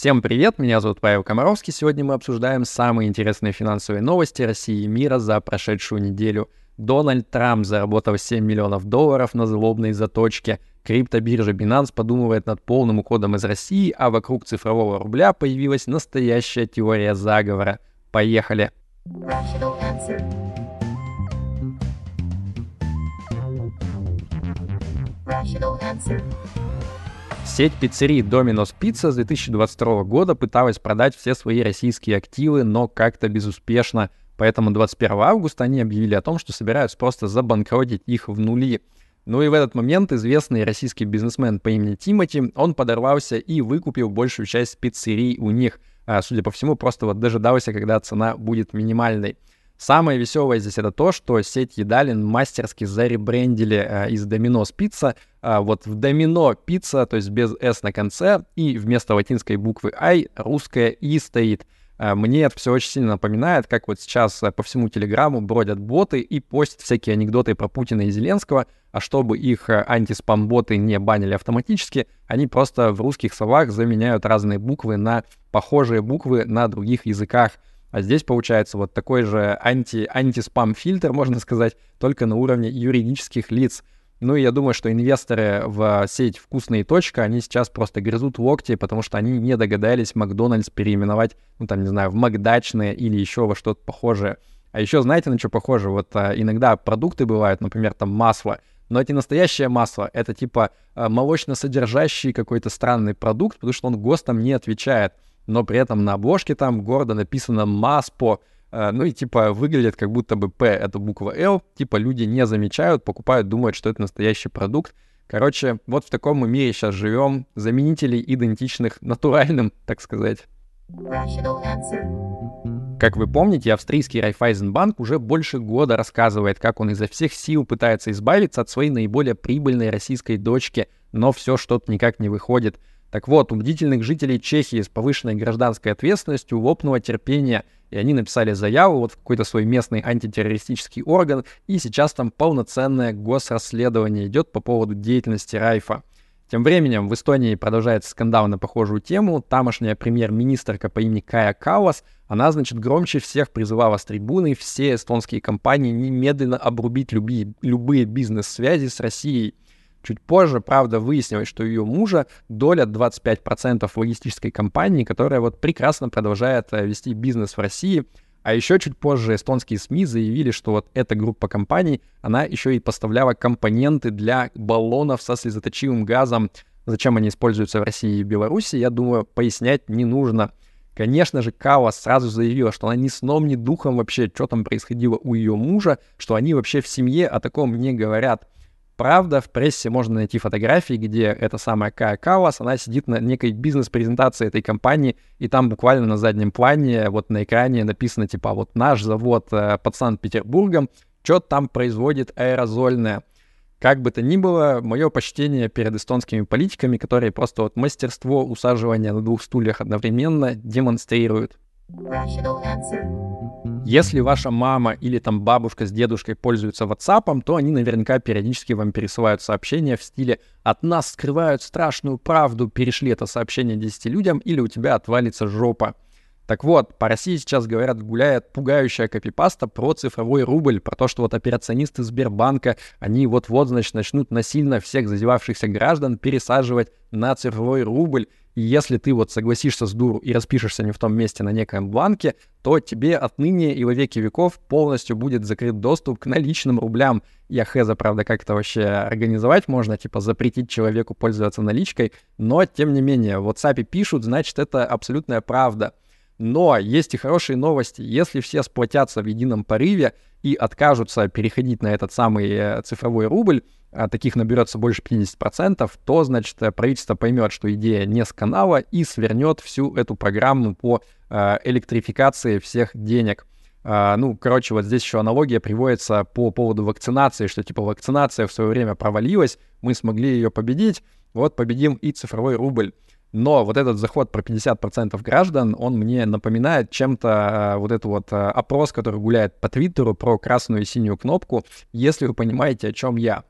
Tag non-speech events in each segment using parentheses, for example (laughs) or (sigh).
Всем привет, меня зовут Павел Комаровский. Сегодня мы обсуждаем самые интересные финансовые новости России и мира за прошедшую неделю. Дональд Трамп заработал 7 миллионов долларов на злобной заточке. Криптобиржа Binance подумывает над полным уходом из России, а вокруг цифрового рубля появилась настоящая теория заговора. Поехали! Rational answer. Сеть пиццерий Domino's Pizza с 2022 года пыталась продать все свои российские активы, но как-то безуспешно. Поэтому 21 августа они объявили о том, что собираются просто забанкротить их в нули. Ну и в этот момент известный российский бизнесмен по имени Тимати, он подорвался и выкупил большую часть пиццерий у них. А, судя по всему, просто вот дожидался, когда цена будет минимальной. Самое веселое здесь это то, что сеть едалин мастерски заребрендили э, из Домино Пицца э, вот в Домино Пицца, то есть без S на конце, и вместо латинской буквы I русская И стоит. Э, мне это все очень сильно напоминает, как вот сейчас э, по всему Телеграму бродят боты и постят всякие анекдоты про Путина и Зеленского, а чтобы их э, антиспам-боты не банили автоматически, они просто в русских словах заменяют разные буквы на похожие буквы на других языках. А здесь получается вот такой же анти, анти-спам-фильтр, можно сказать, только на уровне юридических лиц. Ну и я думаю, что инвесторы в сеть «Вкусные точка», они сейчас просто грызут локти, потому что они не догадались Макдональдс переименовать, ну там, не знаю, в Макдачное или еще во что-то похожее. А еще знаете, на что похоже? Вот а, иногда продукты бывают, например, там масло, но это не настоящее масло, это типа а, молочно-содержащий какой-то странный продукт, потому что он ГОСТам не отвечает но при этом на обложке там гордо написано «МАСПО», э, ну и типа выглядит как будто бы П — это буква Л, типа люди не замечают, покупают, думают, что это настоящий продукт. Короче, вот в таком мы мире сейчас живем, заменителей идентичных натуральным, (laughs) так сказать. Как вы помните, австрийский Райфайзенбанк уже больше года рассказывает, как он изо всех сил пытается избавиться от своей наиболее прибыльной российской дочки, но все что-то никак не выходит. Так вот, у бдительных жителей Чехии с повышенной гражданской ответственностью лопнуло терпение, и они написали заяву вот в какой-то свой местный антитеррористический орган, и сейчас там полноценное госрасследование идет по поводу деятельности Райфа. Тем временем в Эстонии продолжается скандал на похожую тему. Тамошняя премьер-министрка по имени Кая Калас, она, значит, громче всех призывала с трибуны все эстонские компании немедленно обрубить любые, любые бизнес-связи с Россией. Чуть позже, правда, выяснилось, что ее мужа доля 25% логистической компании, которая вот прекрасно продолжает э, вести бизнес в России. А еще чуть позже эстонские СМИ заявили, что вот эта группа компаний, она еще и поставляла компоненты для баллонов со слезоточивым газом. Зачем они используются в России и Беларуси, я думаю, пояснять не нужно. Конечно же, Кава сразу заявила, что она ни сном, ни духом вообще, что там происходило у ее мужа, что они вообще в семье о таком не говорят. Правда, в прессе можно найти фотографии, где эта самая Кая Калас, она сидит на некой бизнес-презентации этой компании, и там буквально на заднем плане, вот на экране написано типа вот наш завод э, под Санкт-Петербургом, что там производит аэрозольное. Как бы то ни было, мое почтение перед эстонскими политиками, которые просто вот мастерство усаживания на двух стульях одновременно демонстрируют. Если ваша мама или там бабушка с дедушкой пользуются WhatsApp, то они наверняка периодически вам пересылают сообщения в стиле «От нас скрывают страшную правду, перешли это сообщение 10 людям, или у тебя отвалится жопа». Так вот, по России сейчас, говорят, гуляет пугающая копипаста про цифровой рубль, про то, что вот операционисты Сбербанка, они вот-вот, значит, начнут насильно всех зазевавшихся граждан пересаживать на цифровой рубль, и если ты вот согласишься с дуру и распишешься не в том месте на некоем бланке, то тебе отныне и во веки веков полностью будет закрыт доступ к наличным рублям. Я хз, правда, как это вообще организовать можно, типа запретить человеку пользоваться наличкой, но тем не менее, в WhatsApp пишут, значит, это абсолютная правда. Но есть и хорошие новости. Если все сплотятся в едином порыве и откажутся переходить на этот самый э, цифровой рубль, а таких наберется больше 50%, то, значит, правительство поймет, что идея не с канала и свернет всю эту программу по э, электрификации всех денег. Uh, ну, короче, вот здесь еще аналогия приводится по поводу вакцинации, что типа вакцинация в свое время провалилась, мы смогли ее победить, вот победим и цифровой рубль. Но вот этот заход про 50% граждан, он мне напоминает чем-то э, вот этот вот э, опрос, который гуляет по Твиттеру про красную и синюю кнопку, если вы понимаете, о чем я.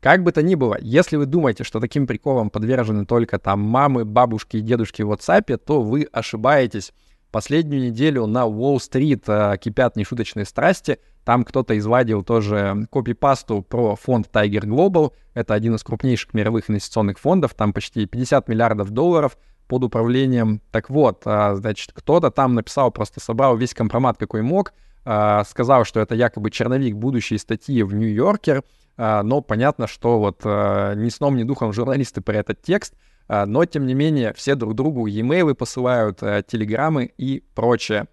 Как бы то ни было, если вы думаете, что таким приколом подвержены только там мамы, бабушки и дедушки в WhatsApp, то вы ошибаетесь. Последнюю неделю на Уолл-стрит э, кипят нешуточные страсти. Там кто-то извадил тоже копипасту про фонд Tiger Global. Это один из крупнейших мировых инвестиционных фондов. Там почти 50 миллиардов долларов под управлением. Так вот, э, значит, кто-то там написал, просто собрал весь компромат, какой мог, э, сказал, что это якобы черновик будущей статьи в Нью-Йоркер, но понятно, что вот ни сном, ни духом журналисты про этот текст — но, тем не менее, все друг другу e-mail посылают, э, телеграммы и прочее.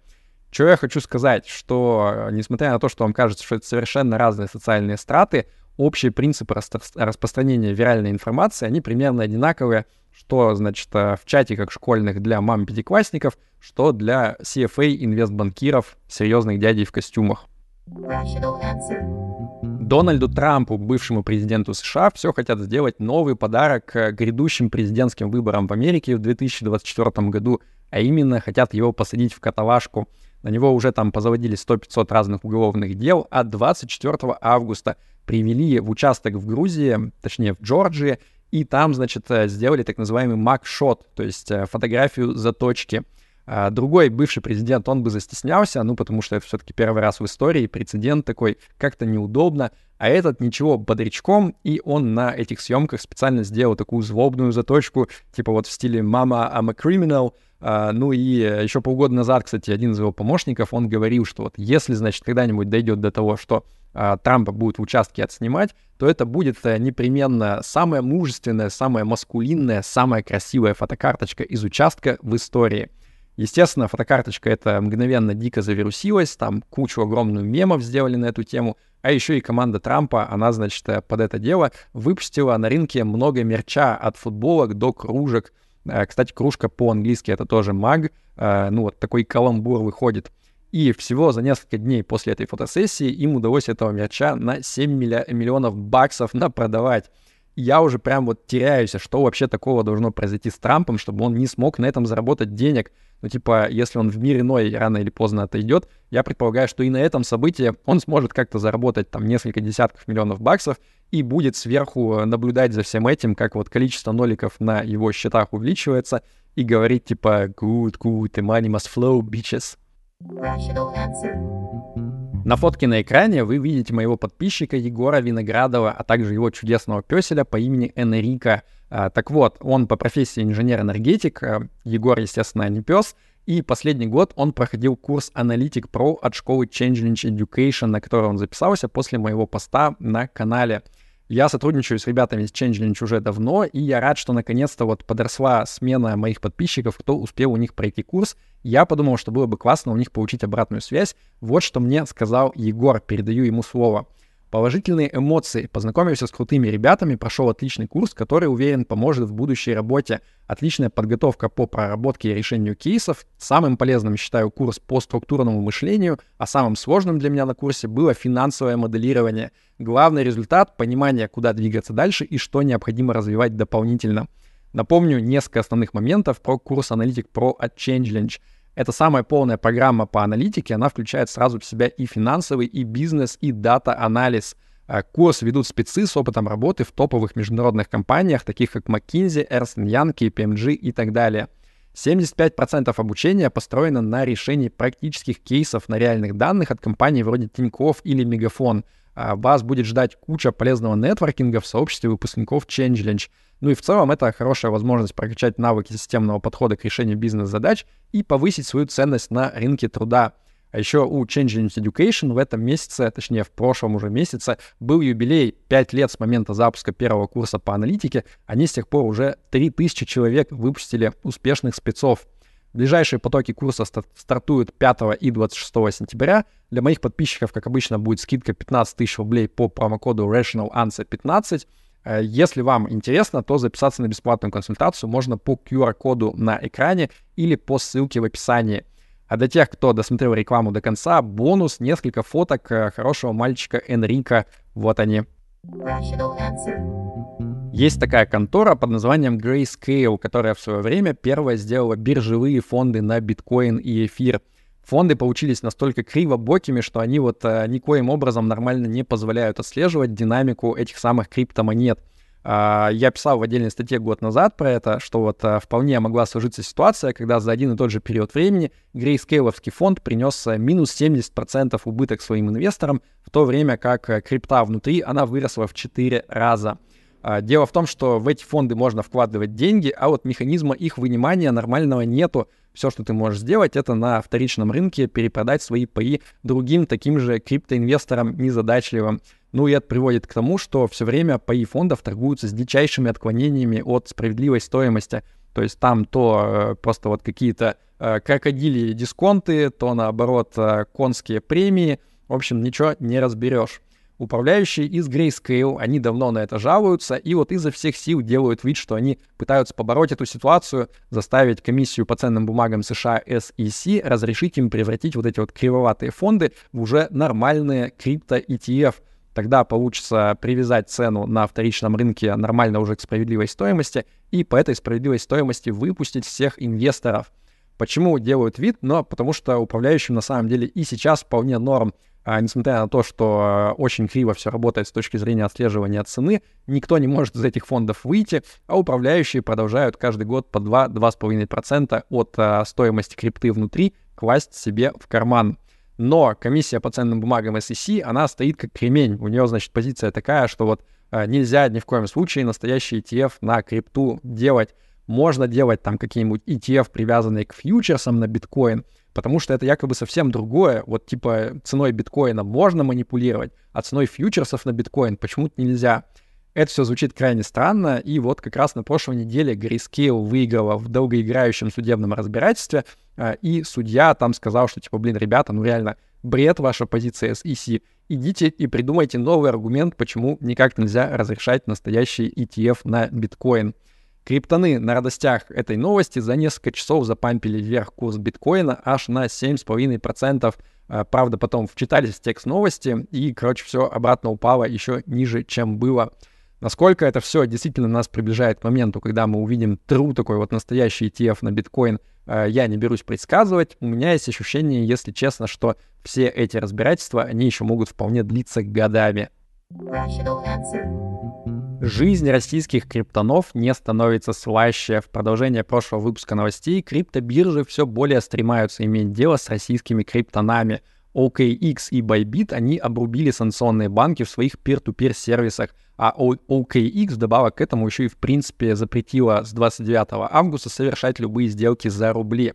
Что я хочу сказать, что, э, несмотря на то, что вам кажется, что это совершенно разные социальные страты, общие принципы распространения виральной информации, они примерно одинаковые, что, значит, э, в чате как школьных для мам пятиклассников, что для CFA инвестбанкиров, серьезных дядей в костюмах. Дональду Трампу, бывшему президенту США, все хотят сделать новый подарок к грядущим президентским выборам в Америке в 2024 году, а именно хотят его посадить в каталажку. На него уже там позаводили 100-500 разных уголовных дел, а 24 августа привели в участок в Грузии, точнее в Джорджии, и там, значит, сделали так называемый макшот, то есть э, фотографию заточки — другой бывший президент, он бы застеснялся, ну, потому что это все-таки первый раз в истории, прецедент такой, как-то неудобно. А этот ничего бодрячком, и он на этих съемках специально сделал такую злобную заточку, типа вот в стиле «Мама, I'm a criminal», Uh, ну и еще полгода назад, кстати, один из его помощников, он говорил, что вот если, значит, когда-нибудь дойдет до того, что uh, Трампа будет в участке отснимать, то это будет uh, непременно самая мужественная, самая маскулинная, самая красивая фотокарточка из участка в истории. Естественно, фотокарточка это мгновенно дико завирусилась, там кучу огромную мемов сделали на эту тему, а еще и команда Трампа, она, значит, э, под это дело выпустила на рынке много мерча от футболок до кружек. Э, кстати, кружка по-английски это тоже маг, э, ну вот такой каламбур выходит. И всего за несколько дней после этой фотосессии им удалось этого мерча на 7 миллионов баксов напродавать я уже прям вот теряюсь, а что вообще такого должно произойти с Трампом, чтобы он не смог на этом заработать денег. Ну, типа, если он в мир иной рано или поздно отойдет, я предполагаю, что и на этом событии он сможет как-то заработать там несколько десятков миллионов баксов и будет сверху наблюдать за всем этим, как вот количество ноликов на его счетах увеличивается, и говорить типа «good, good, the money must flow, bitches». На фотке на экране вы видите моего подписчика Егора Виноградова, а также его чудесного песеля по имени Энрика. Так вот, он по профессии инженер-энергетик, а, Егор, естественно, не пес, и последний год он проходил курс Аналитик Pro от школы Changelinch Education, на который он записался после моего поста на канале. Я сотрудничаю с ребятами из Changelinch уже давно, и я рад, что наконец-то вот подросла смена моих подписчиков, кто успел у них пройти курс. Я подумал, что было бы классно у них получить обратную связь. Вот что мне сказал Егор, передаю ему слово. Положительные эмоции. Познакомился с крутыми ребятами, прошел отличный курс, который, уверен, поможет в будущей работе. Отличная подготовка по проработке и решению кейсов. Самым полезным считаю курс по структурному мышлению, а самым сложным для меня на курсе было финансовое моделирование. Главный результат — понимание, куда двигаться дальше и что необходимо развивать дополнительно. Напомню несколько основных моментов про курс Аналитик Pro от Это самая полная программа по аналитике, она включает сразу в себя и финансовый, и бизнес, и дата-анализ. Э, курс ведут спецы с опытом работы в топовых международных компаниях, таких как McKinsey, Ernst Young, KPMG и так далее. 75% обучения построено на решении практических кейсов на реальных данных от компаний вроде Тинькофф или Мегафон. Э, вас будет ждать куча полезного нетворкинга в сообществе выпускников ChangeLinch — ну и в целом это хорошая возможность прокачать навыки системного подхода к решению бизнес-задач и повысить свою ценность на рынке труда. А еще у Changeling Education в этом месяце, точнее в прошлом уже месяце, был юбилей 5 лет с момента запуска первого курса по аналитике. Они с тех пор уже 3000 человек выпустили успешных спецов. Ближайшие потоки курса стартуют 5 и 26 сентября. Для моих подписчиков, как обычно, будет скидка 15 тысяч рублей по промокоду Rational Answer 15. Э, если вам интересно, то записаться на бесплатную консультацию можно по QR-коду на экране или по ссылке в описании. А для тех, кто досмотрел рекламу до конца, бонус — несколько фоток э, хорошего мальчика Энрика. Вот они. Есть такая контора под названием Grayscale, которая в свое время первая сделала биржевые фонды на биткоин и эфир — фонды получились настолько криво-бокими, что они вот э, никоим образом нормально не позволяют отслеживать динамику этих самых криптомонет. Э, я писал в отдельной статье год назад про это, что вот э, вполне могла сложиться ситуация, когда за один и тот же период времени грейскейловский фонд принес э, минус 70% убыток своим инвесторам, в то время как крипта внутри, она выросла в 4 раза. А, дело в том, что в эти фонды можно вкладывать деньги, а вот механизма их вынимания нормального нету. Все, что ты можешь сделать, это на вторичном рынке перепродать свои паи другим таким же криптоинвесторам незадачливым. Ну и это приводит к тому, что все время паи фондов торгуются с дичайшими отклонениями от справедливой стоимости. То есть там то э, просто вот какие-то э, крокодили дисконты, то наоборот э, конские премии. В общем, ничего не разберешь. Управляющие из Grayscale, они давно на это жалуются, и вот изо всех сил делают вид, что они пытаются побороть эту ситуацию, заставить комиссию по ценным бумагам США SEC разрешить им превратить вот эти вот кривоватые фонды в уже нормальные крипто-ETF. Тогда получится привязать цену на вторичном рынке нормально уже к справедливой стоимости, и по этой справедливой стоимости выпустить всех инвесторов. Почему делают вид? Но потому что управляющим на самом деле и сейчас вполне норм несмотря на то, что э, очень криво все работает с точки зрения отслеживания цены, никто не может из этих фондов выйти, а управляющие продолжают каждый год по 2-2,5% от а, стоимости крипты внутри класть себе в карман. Но комиссия по ценным бумагам SEC, она стоит как кремень. У нее, значит, позиция такая, что вот а, нельзя ни в коем случае настоящий ETF на крипту делать. Можно делать там какие-нибудь ETF, привязанные к фьючерсам на биткоин, потому что это якобы совсем другое. Вот типа ценой биткоина можно манипулировать, а ценой фьючерсов на биткоин почему-то нельзя. Это все звучит крайне странно, и вот как раз на прошлой неделе Grayscale выиграла в долгоиграющем судебном разбирательстве, а, и судья там сказал, что типа, блин, ребята, ну реально, бред ваша позиция SEC. Идите и придумайте новый аргумент, почему никак нельзя разрешать настоящий ETF на биткоин. Криптоны на радостях этой новости за несколько часов запампили вверх курс биткоина аж на 7,5%. А, правда, потом вчитались в текст новости, и, короче, все обратно упало еще ниже, чем было. Насколько это все действительно нас приближает к моменту, когда мы увидим true такой вот настоящий ETF на биткоин, а, я не берусь предсказывать. У меня есть ощущение, если честно, что все эти разбирательства, они еще могут вполне длиться годами. Rational answer. Жизнь российских криптонов не становится слаще. В продолжение прошлого выпуска новостей криптобиржи все более стремаются иметь дело с российскими криптонами. OKX и Bybit, они обрубили санкционные банки в своих peer-to-peer сервисах, а OKX вдобавок к этому еще и в принципе запретила с 29 августа совершать любые сделки за рубли.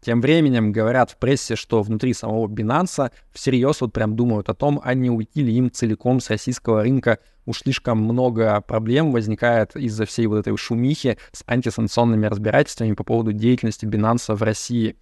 Тем временем говорят в прессе, что внутри самого Binance всерьез вот прям думают о том, а не уйти ли им целиком с российского рынка. Уж слишком много проблем возникает из-за всей вот этой шумихи с антисанкционными разбирательствами по поводу деятельности Binance в России.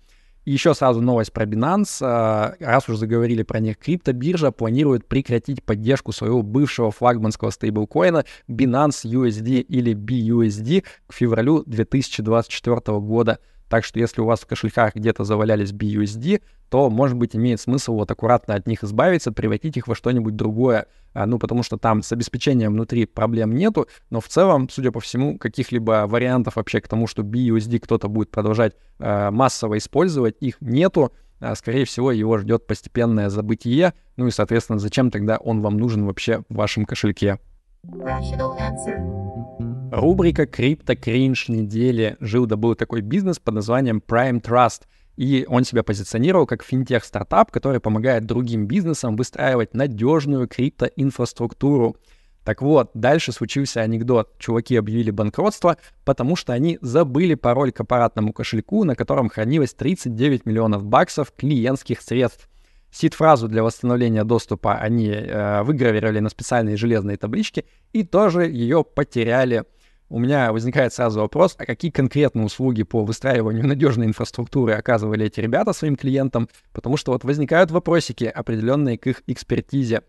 И еще сразу новость про Binance. А, раз уже заговорили про них, криптобиржа планирует прекратить поддержку своего бывшего флагманского стейблкоина Binance USD или BUSD к февралю 2024 года. Так что если у вас в кошельках где-то завалялись BUSD, то, может быть, имеет смысл вот аккуратно от них избавиться, превратить их во что-нибудь другое. А, ну, потому что там с обеспечением внутри проблем нету, но в целом, судя по всему, каких-либо вариантов вообще к тому, что BUSD кто-то будет продолжать а, массово использовать, их нету. А, скорее всего, его ждет постепенное забытие. Ну и, соответственно, зачем тогда он вам нужен вообще в вашем кошельке? Rational answer. Рубрика «Крипто кринж недели». Жил да был такой бизнес под названием Prime Trust. И он себя позиционировал как финтех-стартап, который помогает другим бизнесам выстраивать надежную криптоинфраструктуру. Так вот, дальше случился анекдот. Чуваки объявили банкротство, потому что они забыли пароль к аппаратному кошельку, на котором хранилось 39 миллионов баксов клиентских средств. Сид-фразу для восстановления доступа они э, выгравировали на специальные железные таблички и тоже ее потеряли у меня возникает сразу вопрос, а какие конкретные услуги по выстраиванию надежной инфраструктуры оказывали эти ребята своим клиентам, потому что вот возникают вопросики, определенные к их экспертизе.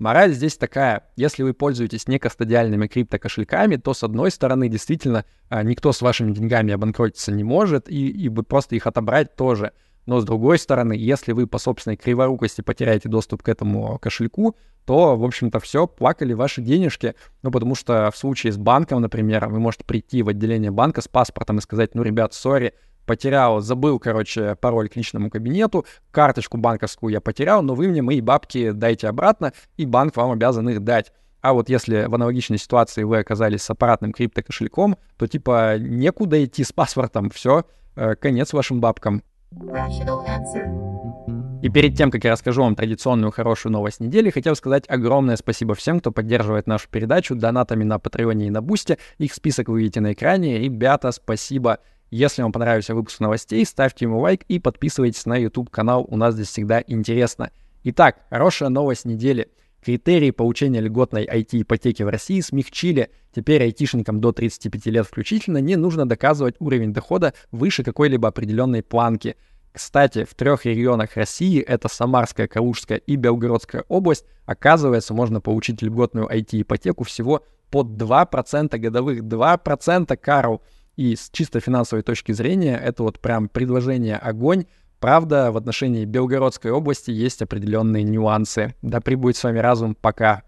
Мораль здесь такая, если вы пользуетесь некостадиальными криптокошельками, то с одной стороны действительно а, никто с вашими деньгами обанкротиться не может, и, и просто их отобрать тоже. Но с другой стороны, если вы по собственной криворукости потеряете доступ к этому кошельку, то, в общем-то, все, плакали ваши денежки. Ну, потому что в случае с банком, например, вы можете прийти в отделение банка с паспортом и сказать, ну, ребят, сори, потерял, забыл, короче, пароль к личному кабинету, карточку банковскую я потерял, но вы мне мои бабки дайте обратно, и банк вам обязан их дать. А вот если в аналогичной ситуации вы оказались с аппаратным криптокошельком, то типа некуда идти с паспортом, все, э, конец вашим бабкам. И перед тем, как я расскажу вам традиционную хорошую новость недели, хотел сказать огромное спасибо всем, кто поддерживает нашу передачу донатами на Патреоне и на Бусте. Их список вы видите на экране. Ребята, спасибо. Если вам понравился выпуск новостей, ставьте ему лайк и подписывайтесь на YouTube-канал. У нас здесь всегда интересно. Итак, хорошая новость недели. Критерии получения льготной IT-ипотеки в России смягчили. Теперь айтишникам до 35 лет включительно не нужно доказывать уровень дохода выше какой-либо определенной планки. Кстати, в трех регионах России, это Самарская, Калужская и Белгородская область, оказывается, можно получить льготную IT-ипотеку всего под 2% годовых. 2% Карл. И с чисто финансовой точки зрения это вот прям предложение огонь. Правда, в отношении Белгородской области есть определенные нюансы. Да прибудет с вами разум. Пока.